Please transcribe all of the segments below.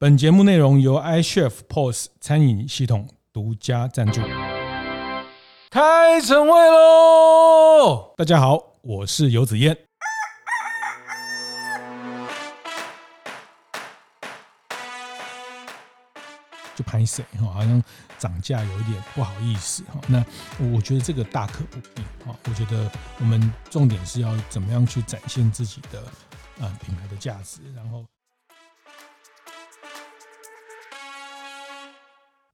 本节目内容由 iChef POS 餐饮系统独家赞助。开晨会喽！大家好，我是游子燕。就拍谁哈？好像涨价有一点不好意思哈。那我觉得这个大可不必哈。我觉得我们重点是要怎么样去展现自己的呃品牌的价值，然后。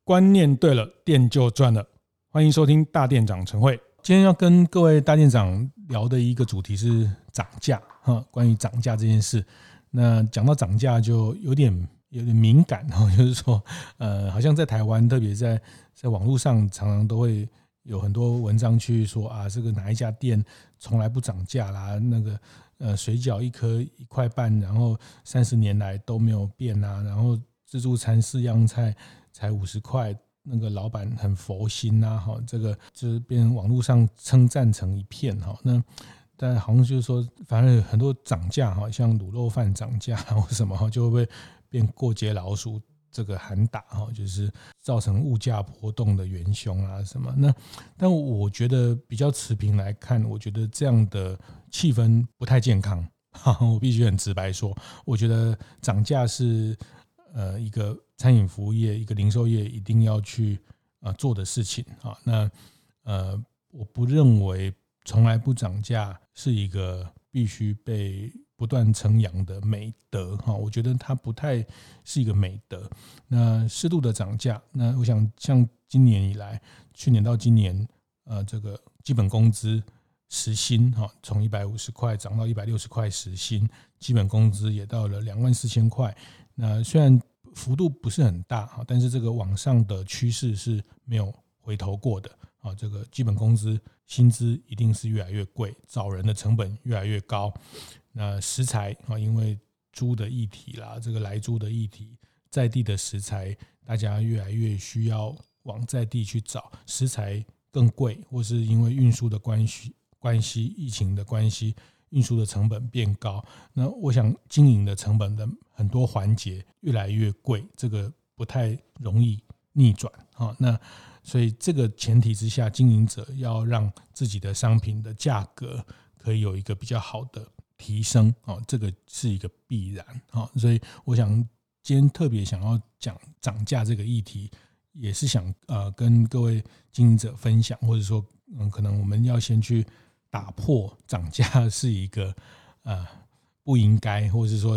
观念对了，店就赚了。欢迎收听大店长晨会。今天要跟各位大店长聊的一个主题是涨价哈。关于涨价这件事，那讲到涨价就有点有点敏感哈，就是说，呃，好像在台湾，特别在在网络上，常常都会有很多文章去说啊，这个哪一家店从来不涨价啦，那个呃，水饺一颗一块半，然后三十年来都没有变啊，然后自助餐四样菜。才五十块，那个老板很佛心呐，哈，这个就是变网络上称赞成一片哈。那但好像就是说，反正很多涨价哈，像卤肉饭涨价或什么哈，就会变过街老鼠这个喊打哈，就是造成物价波动的元凶啊什么。那但我觉得比较持平来看，我觉得这样的气氛不太健康。我必须很直白说，我觉得涨价是呃一个。餐饮服务业，一个零售业一定要去啊做的事情啊，那呃，我不认为从来不涨价是一个必须被不断称扬的美德哈，我觉得它不太是一个美德。那适度的涨价，那我想像今年以来，去年到今年，呃，这个基本工资时薪哈，从一百五十块涨到一百六十块时薪，基本工资也到了两万四千块。那虽然幅度不是很大哈，但是这个往上的趋势是没有回头过的啊。这个基本工资薪资一定是越来越贵，找人的成本越来越高。那食材啊，因为猪的议题啦，这个来猪的议题，在地的食材大家越来越需要往在地去找食材更贵，或是因为运输的关系关系、疫情的关系。运输的成本变高，那我想经营的成本的很多环节越来越贵，这个不太容易逆转啊。那所以这个前提之下，经营者要让自己的商品的价格可以有一个比较好的提升啊，这个是一个必然啊。所以我想今天特别想要讲涨价这个议题，也是想呃跟各位经营者分享，或者说嗯，可能我们要先去。打破涨价是一个呃不应该，或者是说，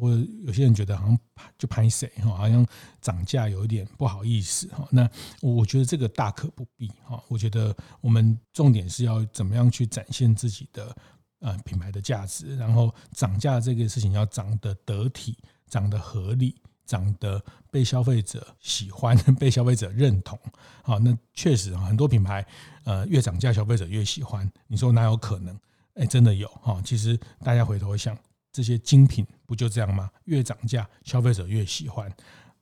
或者有些人觉得好像就拍谁哈，好像涨价有一点不好意思哈。那我觉得这个大可不必哈。我觉得我们重点是要怎么样去展现自己的呃品牌的价值，然后涨价这个事情要涨得得体，涨得合理。涨得被消费者喜欢，被消费者认同，好，那确实很多品牌，呃，越涨价消费者越喜欢。你说哪有可能？哎，真的有哈。其实大家回头想，这些精品不就这样吗？越涨价消费者越喜欢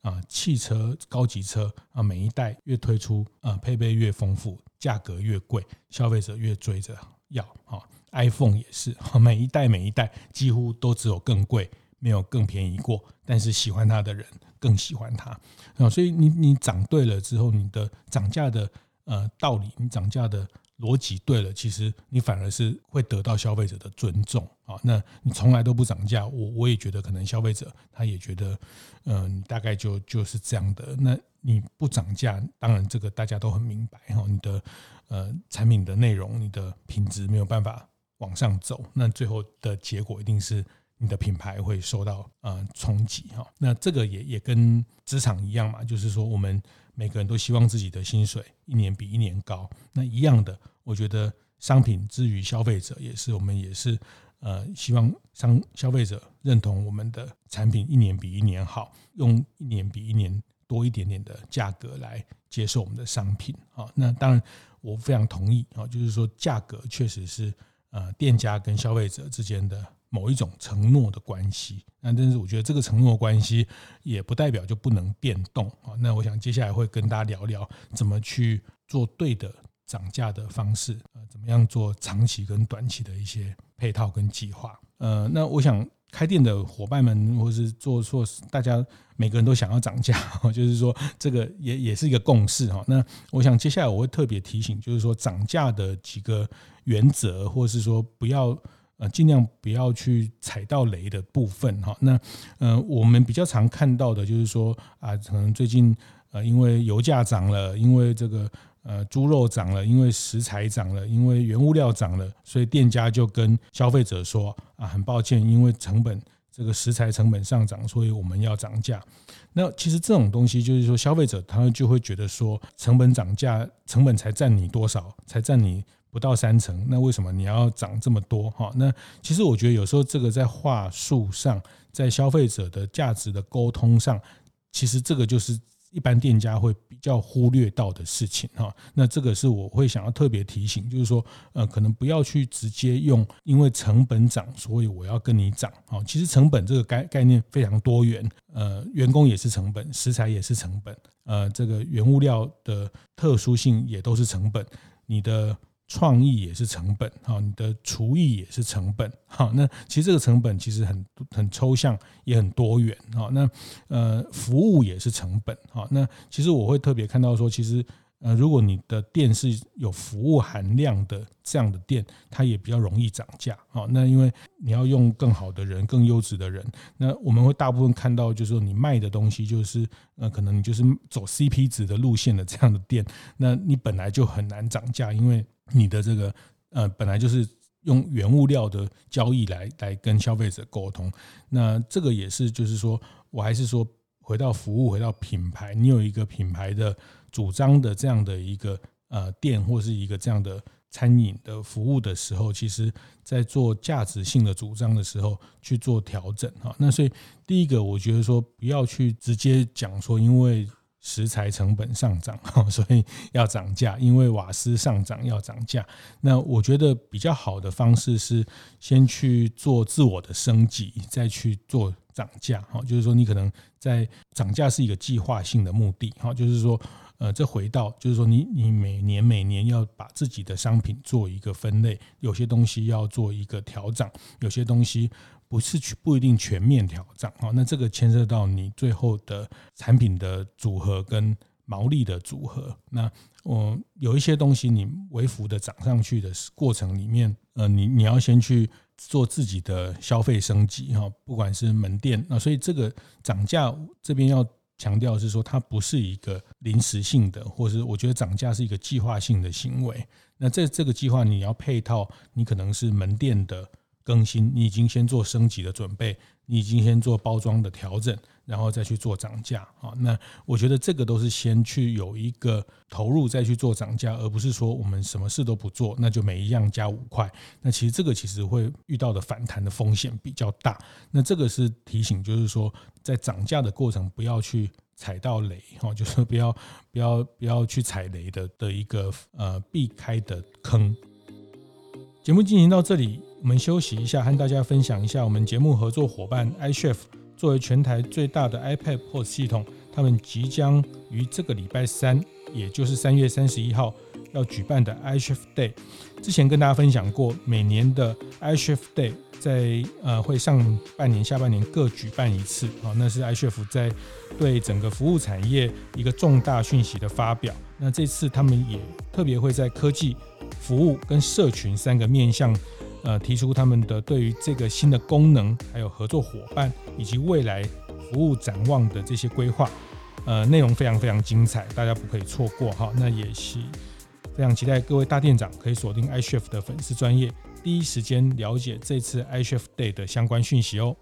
啊。汽车高级车啊，每一代越推出啊，配备越丰富，价格越贵，消费者越追着要。哈，iPhone 也是，每一代每一代几乎都只有更贵。没有更便宜过，但是喜欢它的人更喜欢它啊！所以你你涨对了之后，你的涨价的呃道理，你涨价的逻辑对了，其实你反而是会得到消费者的尊重啊！那你从来都不涨价，我我也觉得可能消费者他也觉得，嗯，大概就就是这样的。那你不涨价，当然这个大家都很明白哈，你的呃产品的内容、你的品质没有办法往上走，那最后的结果一定是。你的品牌会受到呃冲击哈，那这个也也跟职场一样嘛，就是说我们每个人都希望自己的薪水一年比一年高，那一样的，我觉得商品之于消费者也是，我们也是呃希望商消费者认同我们的产品一年比一年好，用一年比一年多一点点的价格来接受我们的商品啊。那当然我非常同意啊，就是说价格确实是呃店家跟消费者之间的。某一种承诺的关系，那但是我觉得这个承诺关系也不代表就不能变动啊。那我想接下来会跟大家聊聊怎么去做对的涨价的方式，呃，怎么样做长期跟短期的一些配套跟计划。呃，那我想开店的伙伴们，或是做错事，大家每个人都想要涨价，就是说这个也也是一个共识哈。那我想接下来我会特别提醒，就是说涨价的几个原则，或是说不要呃尽量不要去踩到雷的部分哈。那呃我们比较常看到的就是说啊，可能最近呃因为油价涨了，因为这个。呃，猪肉涨了，因为食材涨了，因为原物料涨了，所以店家就跟消费者说啊，很抱歉，因为成本这个食材成本上涨，所以我们要涨价。那其实这种东西就是说，消费者他就会觉得说，成本涨价，成本才占你多少？才占你不到三成，那为什么你要涨这么多？哈，那其实我觉得有时候这个在话术上，在消费者的价值的沟通上，其实这个就是。一般店家会比较忽略到的事情哈，那这个是我会想要特别提醒，就是说，呃，可能不要去直接用，因为成本涨，所以我要跟你涨。哈，其实成本这个概概念非常多元，呃，员工也是成本，食材也是成本，呃，这个原物料的特殊性也都是成本，你的。创意也是成本，哈，你的厨艺也是成本，哈，那其实这个成本其实很很抽象，也很多元，哈，那呃，服务也是成本，哈，那其实我会特别看到说，其实呃，如果你的店是有服务含量的这样的店，它也比较容易涨价，哈，那因为你要用更好的人，更优质的人，那我们会大部分看到就是说你卖的东西就是呃，可能你就是走 CP 值的路线的这样的店，那你本来就很难涨价，因为你的这个呃，本来就是用原物料的交易来来跟消费者沟通，那这个也是就是说，我还是说回到服务，回到品牌，你有一个品牌的主张的这样的一个呃店或是一个这样的餐饮的服务的时候，其实在做价值性的主张的时候去做调整哈。那所以第一个，我觉得说不要去直接讲说，因为。食材成本上涨，所以要涨价。因为瓦斯上涨要涨价。那我觉得比较好的方式是先去做自我的升级，再去做涨价。哈，就是说你可能在涨价是一个计划性的目的。哈，就是说，呃，这回到就是说你你每年每年要把自己的商品做一个分类，有些东西要做一个调整，有些东西。不是去不一定全面调整啊，那这个牵涉到你最后的产品的组合跟毛利的组合。那我有一些东西你微幅的涨上去的过程里面，呃，你你要先去做自己的消费升级哈，不管是门店，那所以这个涨价这边要强调是说，它不是一个临时性的，或是我觉得涨价是一个计划性的行为。那这这个计划你要配套，你可能是门店的。更新，你已经先做升级的准备，你已经先做包装的调整，然后再去做涨价啊。那我觉得这个都是先去有一个投入，再去做涨价，而不是说我们什么事都不做，那就每一样加五块。那其实这个其实会遇到的反弹的风险比较大。那这个是提醒，就是说在涨价的过程不要去踩到雷哈，就是不要不要不要去踩雷的的一个呃避开的坑。节目进行到这里。我们休息一下，和大家分享一下我们节目合作伙伴 iChef 作为全台最大的 iPad POS 系统，他们即将于这个礼拜三，也就是三月三十一号要举办的 iChef Day。之前跟大家分享过，每年的 iChef Day 在呃会上半年、下半年各举办一次啊，那是 iChef 在对整个服务产业一个重大讯息的发表。那这次他们也特别会在科技、服务跟社群三个面向。呃，提出他们的对于这个新的功能，还有合作伙伴以及未来服务展望的这些规划，呃，内容非常非常精彩，大家不可以错过哈。那也是非常期待各位大店长可以锁定 iChef 的粉丝专业，第一时间了解这次 iChef Day 的相关讯息哦。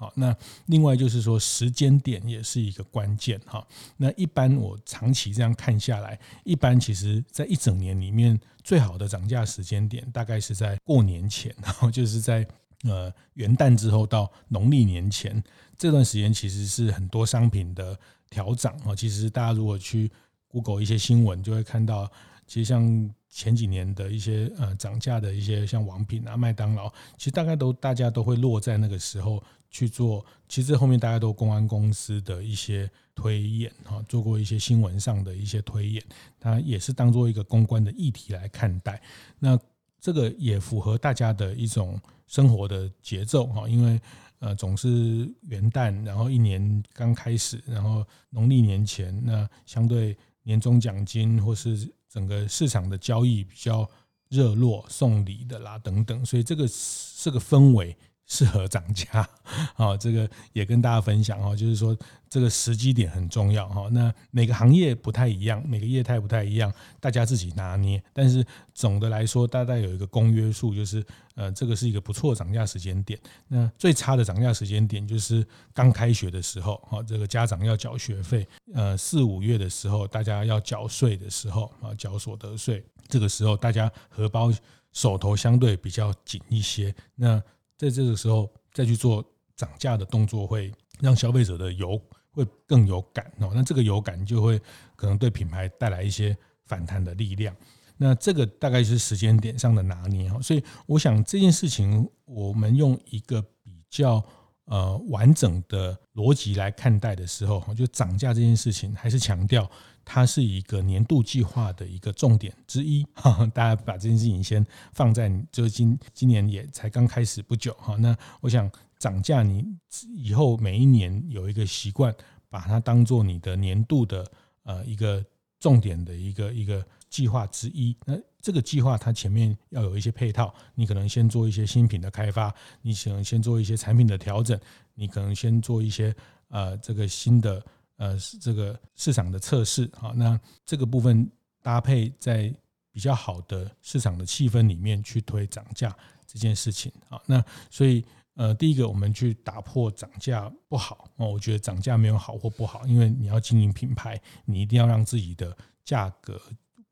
好，那另外就是说时间点也是一个关键哈。那一般我长期这样看下来，一般其实在一整年里面最好的涨价时间点，大概是在过年前，然后就是在呃元旦之后到农历年前这段时间，其实是很多商品的调涨啊。其实大家如果去 Google 一些新闻，就会看到，其实像前几年的一些呃涨价的一些像王品啊、麦当劳，其实大概都大家都会落在那个时候。去做，其实后面大家都公关公司的一些推演哈，做过一些新闻上的一些推演，它也是当做一个公关的议题来看待。那这个也符合大家的一种生活的节奏哈，因为呃总是元旦，然后一年刚开始，然后农历年前，那相对年终奖金或是整个市场的交易比较热络，送礼的啦等等，所以这个这个氛围。适合涨价，好，这个也跟大家分享哈，就是说这个时机点很重要哈。那每个行业不太一样，每个业态不太一样，大家自己拿捏。但是总的来说，大概有一个公约数，就是呃，这个是一个不错涨价时间点。那最差的涨价时间点就是刚开学的时候，哈，这个家长要缴学费，呃，四五月的时候，大家要缴税的时候啊，缴所得税，这个时候大家荷包手头相对比较紧一些。那在这个时候再去做涨价的动作，会让消费者的有会更有感哦。那这个有感就会可能对品牌带来一些反弹的力量。那这个大概是时间点上的拿捏哈。所以我想这件事情，我们用一个比较呃完整的逻辑来看待的时候，就涨价这件事情，还是强调。它是一个年度计划的一个重点之一，哈，大家把这件事情先放在，就是今今年也才刚开始不久，哈，那我想涨价，你以后每一年有一个习惯，把它当做你的年度的呃一个重点的一个一个计划之一。那这个计划它前面要有一些配套，你可能先做一些新品的开发，你可能先做一些产品的调整，你可能先做一些呃这个新的。呃，这个市场的测试，好，那这个部分搭配在比较好的市场的气氛里面去推涨价这件事情，好，那所以呃，第一个我们去打破涨价不好哦，我觉得涨价没有好或不好，因为你要经营品牌，你一定要让自己的价格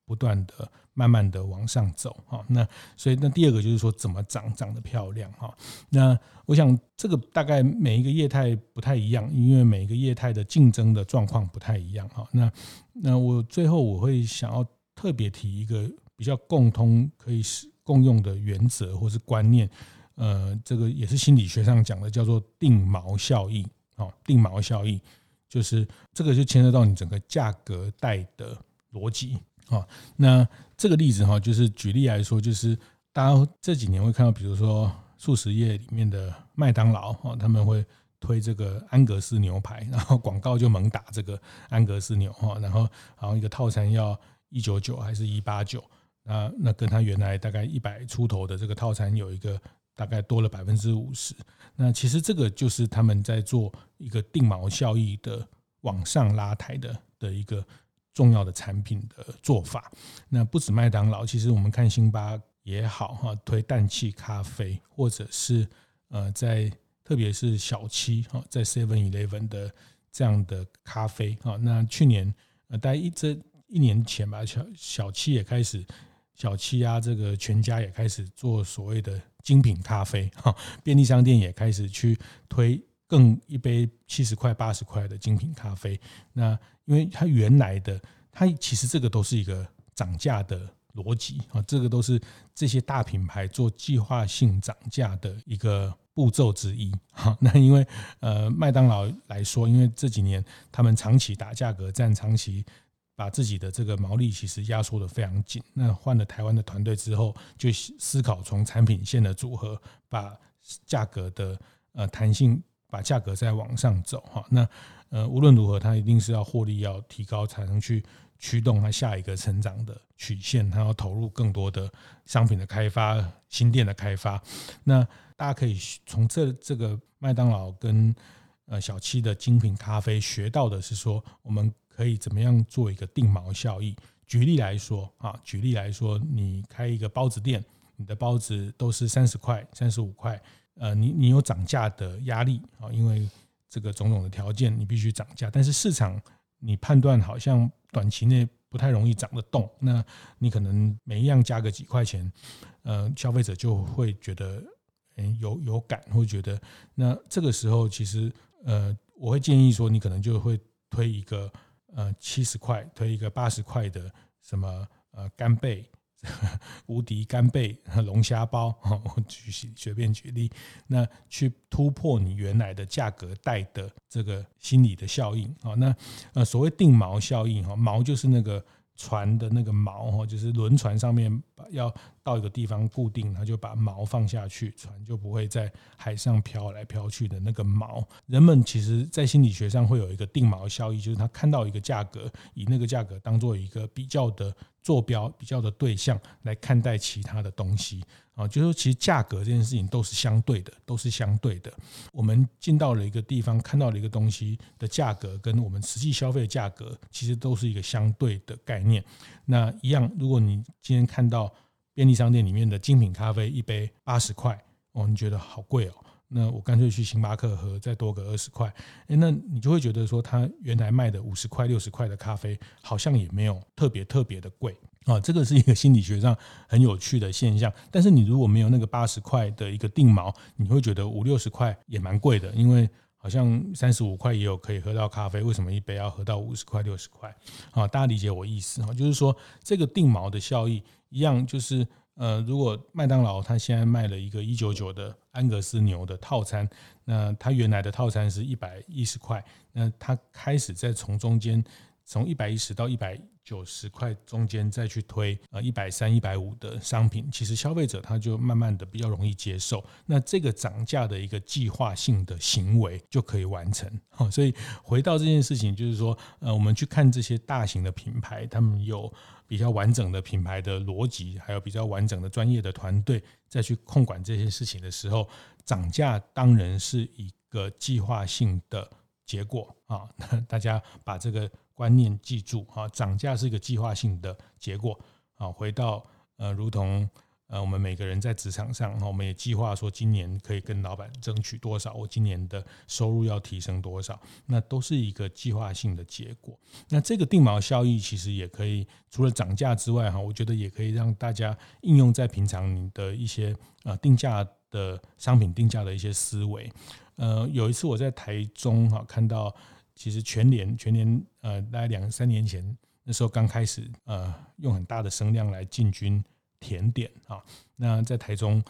不断的。慢慢的往上走哈，那所以那第二个就是说怎么涨涨得漂亮哈。那我想这个大概每一个业态不太一样，因为每一个业态的竞争的状况不太一样哈。那那我最后我会想要特别提一个比较共通可以使共用的原则或是观念，呃，这个也是心理学上讲的，叫做定锚效应啊。定锚效应就是这个就牵涉到你整个价格带的逻辑。好，那这个例子哈，就是举例来说，就是大家这几年会看到，比如说速食业里面的麦当劳哈，他们会推这个安格斯牛排，然后广告就猛打这个安格斯牛哈，然后好像一个套餐要一九九还是一八九，那那跟他原来大概一百出头的这个套餐有一个大概多了百分之五十，那其实这个就是他们在做一个定锚效益的往上拉抬的的一个。重要的产品的做法，那不止麦当劳，其实我们看星巴也好哈，推氮气咖啡，或者是呃，在特别是小七哈，在 Seven Eleven 的这样的咖啡哈，那去年呃，大概一这一年前吧，小小七也开始，小七啊，这个全家也开始做所谓的精品咖啡哈，便利商店也开始去推。更一杯七十块、八十块的精品咖啡，那因为它原来的，它其实这个都是一个涨价的逻辑啊，这个都是这些大品牌做计划性涨价的一个步骤之一。好，那因为呃麦当劳来说，因为这几年他们长期打价格战，长期把自己的这个毛利其实压缩得非常紧。那换了台湾的团队之后，就思考从产品线的组合，把价格的呃弹性。把价格再往上走哈，那呃无论如何，它一定是要获利要提高，才能去驱动它下一个成长的曲线。它要投入更多的商品的开发、新店的开发。那大家可以从这这个麦当劳跟呃小七的精品咖啡学到的是说，我们可以怎么样做一个定锚效益。举例来说啊，举例来说，你开一个包子店，你的包子都是三十块、三十五块。呃，你你有涨价的压力啊，因为这个种种的条件，你必须涨价。但是市场你判断好像短期内不太容易涨得动，那你可能每一样加个几块钱，呃，消费者就会觉得有有感，会觉得那这个时候其实呃，我会建议说，你可能就会推一个呃七十块，推一个八十块的什么呃干贝。无敌干贝龙虾包，我举随便举例，那去突破你原来的价格带的这个心理的效应啊，那呃所谓定锚效应哈，锚就是那个船的那个锚哈，就是轮船上面要到一个地方固定，他就把锚放下去，船就不会在海上飘来飘去的那个锚。人们其实，在心理学上会有一个定锚效应，就是他看到一个价格，以那个价格当做一个比较的坐标、比较的对象来看待其他的东西啊，就是说，其实价格这件事情都是相对的，都是相对的。我们进到了一个地方，看到了一个东西的价格，跟我们实际消费的价格，其实都是一个相对的概念。那一样，如果你今天看到便利商店里面的精品咖啡一杯八十块哦，你觉得好贵哦？那我干脆去星巴克喝，再多个二十块，诶，那你就会觉得说，他原来卖的五十块、六十块的咖啡，好像也没有特别特别的贵啊。这个是一个心理学上很有趣的现象。但是你如果没有那个八十块的一个定锚，你会觉得五六十块也蛮贵的，因为好像三十五块也有可以喝到咖啡，为什么一杯要喝到五十块、六十块？啊，大家理解我意思哈，就是说这个定毛的效益。一样就是，呃，如果麦当劳它现在卖了一个一九九的安格斯牛的套餐，那它原来的套餐是一百一十块，那它开始在从中间从一百一十到一百九十块中间再去推呃一百三、一百五的商品，其实消费者他就慢慢的比较容易接受，那这个涨价的一个计划性的行为就可以完成。好，所以回到这件事情，就是说，呃，我们去看这些大型的品牌，他们有。比较完整的品牌的逻辑，还有比较完整的专业的团队，再去控管这些事情的时候，涨价当然是一个计划性的结果啊。那大家把这个观念记住啊，涨价是一个计划性的结果啊。回到呃，如同。呃，我们每个人在职场上，我们也计划说今年可以跟老板争取多少，我今年的收入要提升多少，那都是一个计划性的结果。那这个定锚效益其实也可以除了涨价之外，哈，我觉得也可以让大家应用在平常你的一些呃定价的商品定价的一些思维。呃，有一次我在台中哈看到，其实全联全联呃大概两三年前那时候刚开始呃用很大的声量来进军。甜点啊，那在台中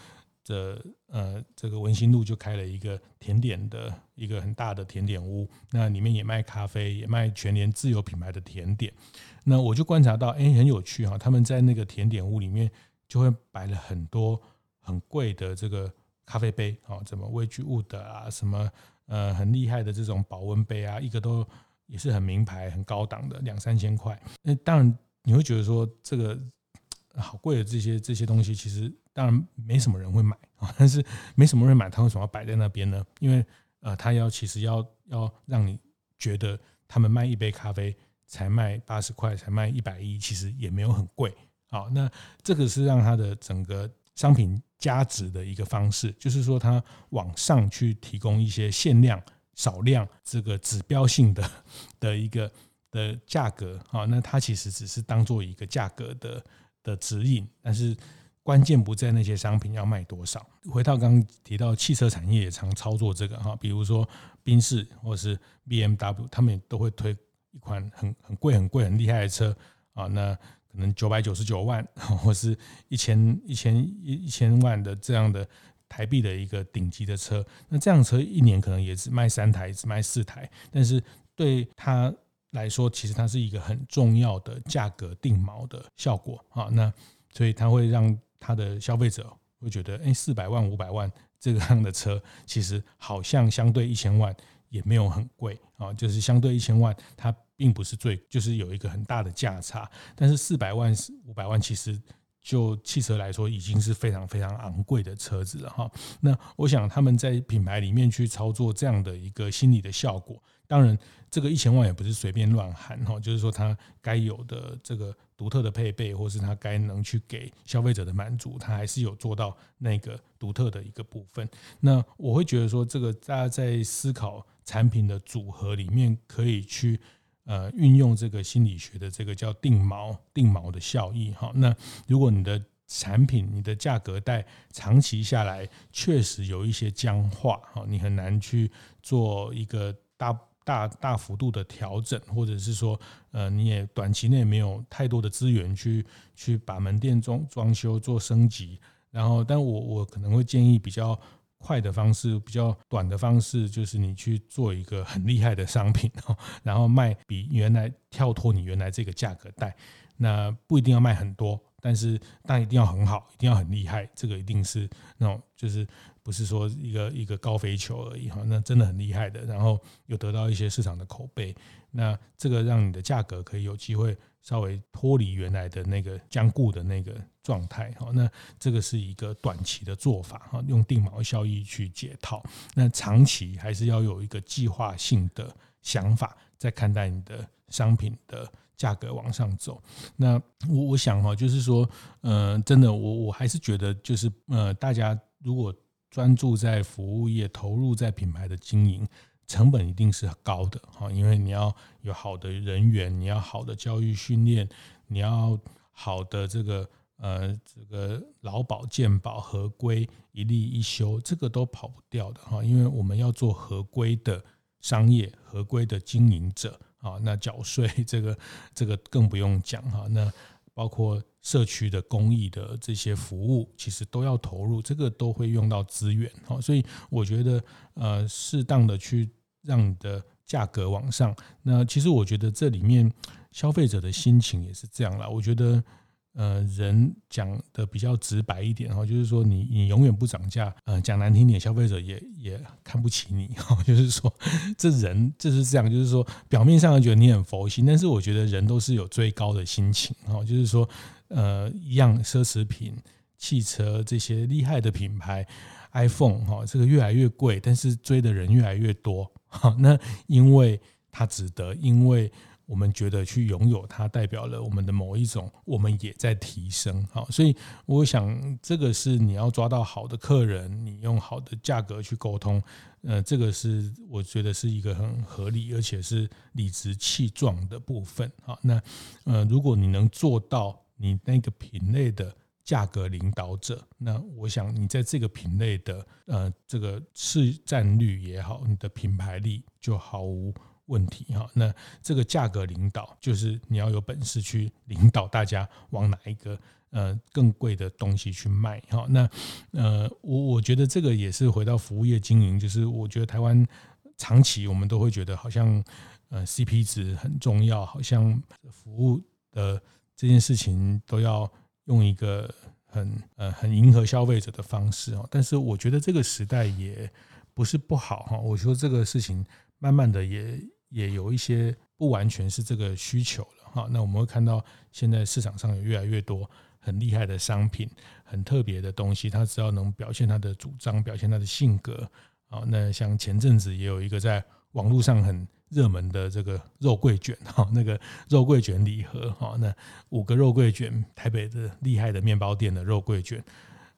的呃这个文心路就开了一个甜点的一个很大的甜点屋，那里面也卖咖啡，也卖全联自有品牌的甜点。那我就观察到，哎，很有趣哈，他们在那个甜点屋里面就会摆了很多很贵的这个咖啡杯啊，什么 w e 物的啊，什么呃很厉害的这种保温杯啊，一个都也是很名牌、很高档的，两三千块。那当然你会觉得说这个。好贵的这些这些东西，其实当然没什么人会买啊。但是没什么人买，他为什么要摆在那边呢？因为呃，他要其实要要让你觉得他们卖一杯咖啡才卖八十块，才卖一百一，其实也没有很贵。好，那这个是让他的整个商品价值的一个方式，就是说它往上去提供一些限量、少量这个指标性的 的一个的价格。哈，那它其实只是当做一个价格的。的指引，但是关键不在那些商品要卖多少。回到刚刚提到汽车产业也常操作这个哈，比如说宾士或是 BMW，他们也都会推一款很很贵、很贵、很厉害的车啊，那可能九百九十九万，或是一千一千一一千万的这样的台币的一个顶级的车。那这样车一年可能也只卖三台，只卖四台，但是对他。来说，其实它是一个很重要的价格定锚的效果啊。那所以它会让它的消费者会觉得，哎，四百万、五百万这个样的车，其实好像相对一千万也没有很贵啊。就是相对一千万，它并不是最，就是有一个很大的价差。但是四百万、五百万，其实就汽车来说，已经是非常非常昂贵的车子了哈。那我想他们在品牌里面去操作这样的一个心理的效果。当然，这个一千万也不是随便乱喊哈，就是说它该有的这个独特的配备，或是它该能去给消费者的满足，它还是有做到那个独特的一个部分。那我会觉得说，这个大家在思考产品的组合里面，可以去呃运用这个心理学的这个叫定锚定锚的效益哈。那如果你的产品你的价格带长期下来确实有一些僵化哈，你很难去做一个大。大大幅度的调整，或者是说，呃，你也短期内没有太多的资源去去把门店装装修做升级，然后，但我我可能会建议比较快的方式，比较短的方式，就是你去做一个很厉害的商品，然后卖比原来跳脱你原来这个价格带，那不一定要卖很多，但是但一定要很好，一定要很厉害，这个一定是那种就是不是说一个一个高飞球而已哈，那真的很厉害的，然后又得到一些市场的口碑，那这个让你的价格可以有机会稍微脱离原来的那个僵固的那个状态哈，那这个是一个短期的做法哈，用定锚效益去解套，那长期还是要有一个计划性的想法，在看待你的商品的。价格往上走，那我我想哈，就是说，呃，真的，我我还是觉得，就是呃，大家如果专注在服务业，投入在品牌的经营，成本一定是高的哈，因为你要有好的人员，你要好的教育训练，你要好的这个呃这个劳保健保合规一例一休，这个都跑不掉的哈，因为我们要做合规的商业，合规的经营者。啊，那缴税这个这个更不用讲哈。那包括社区的公益的这些服务，其实都要投入，这个都会用到资源哈。所以我觉得呃，适当的去让你的价格往上。那其实我觉得这里面消费者的心情也是这样啦。我觉得。呃，人讲的比较直白一点哈，就是说你你永远不涨价，呃，讲难听点，消费者也也看不起你哈。就是说，这人就是这样，就是说表面上觉得你很佛心，但是我觉得人都是有追高的心情哈。就是说，呃，一样奢侈品、汽车这些厉害的品牌，iPhone 哈，这个越来越贵，但是追的人越来越多 哈。那因为它值得，因为。我们觉得去拥有它，代表了我们的某一种，我们也在提升。好，所以我想这个是你要抓到好的客人，你用好的价格去沟通，呃，这个是我觉得是一个很合理而且是理直气壮的部分。好，那呃，如果你能做到你那个品类的价格领导者，那我想你在这个品类的呃这个市占率也好，你的品牌力就毫无。问题哈，那这个价格领导就是你要有本事去领导大家往哪一个呃更贵的东西去卖哈。那呃，我我觉得这个也是回到服务业经营，就是我觉得台湾长期我们都会觉得好像呃 CP 值很重要，好像服务的这件事情都要用一个很呃很迎合消费者的方式哦。但是我觉得这个时代也不是不好哈。我说这个事情慢慢的也。也有一些不完全是这个需求了哈，那我们会看到现在市场上有越来越多很厉害的商品，很特别的东西，它只要能表现它的主张，表现它的性格啊，那像前阵子也有一个在网络上很热门的这个肉桂卷哈，那个肉桂卷礼盒哈，那五个肉桂卷，台北的厉害的面包店的肉桂卷。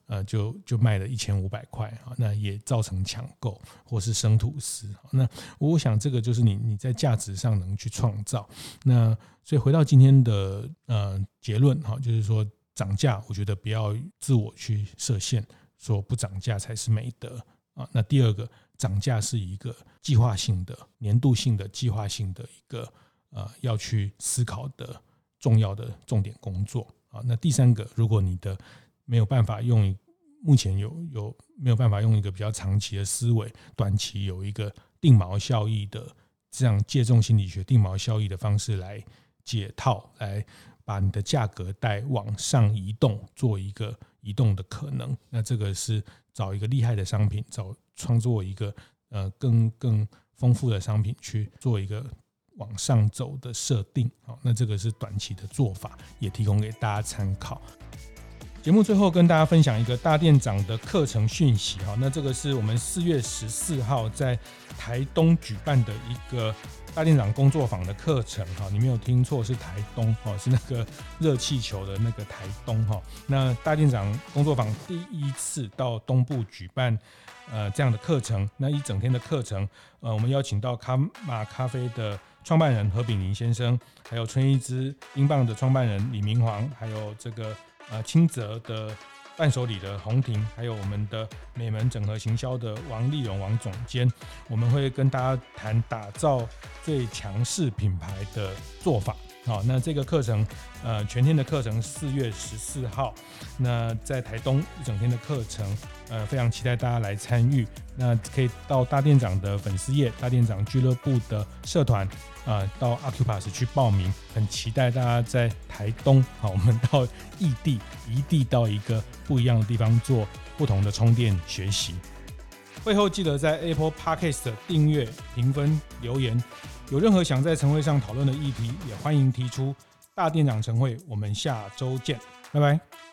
呃，就就卖了一千五百块啊，那也造成抢购或是生吐司。那我想这个就是你你在价值上能去创造。那所以回到今天的呃结论哈，就是说涨价，我觉得不要自我去设限，说不涨价才是美德啊。那第二个，涨价是一个计划性的、年度性的、计划性的一个呃要去思考的重要的重点工作啊。那第三个，如果你的没有办法用，目前有有没有办法用一个比较长期的思维，短期有一个定锚效益的这样借重心理学定锚效益的方式来解套，来把你的价格带往上移动，做一个移动的可能。那这个是找一个厉害的商品，找创作一个呃更更丰富的商品去做一个往上走的设定。好，那这个是短期的做法，也提供给大家参考。节目最后跟大家分享一个大店长的课程讯息哈，那这个是我们四月十四号在台东举办的一个大店长工作坊的课程哈，你没有听错，是台东哈，是那个热气球的那个台东哈。那大店长工作坊第一次到东部举办呃这样的课程，那一整天的课程，呃，我们邀请到卡玛咖啡的创办人何炳林先生，还有春一枝冰棒的创办人李明煌，还有这个。呃，清泽的伴手礼的红婷，还有我们的美门整合行销的王立荣王总监，我们会跟大家谈打造最强势品牌的做法。好，那这个课程，呃，全天的课程四月十四号，那在台东一整天的课程，呃，非常期待大家来参与。那可以到大店长的粉丝页、大店长俱乐部的社团，啊、到 Acupass 去报名。很期待大家在台东，好，我们到异地，异地到一个不一样的地方做不同的充电学习。会后记得在 Apple Podcast 订阅、评分、留言。有任何想在晨会上讨论的议题，也欢迎提出。大店长晨会，我们下周见，拜拜。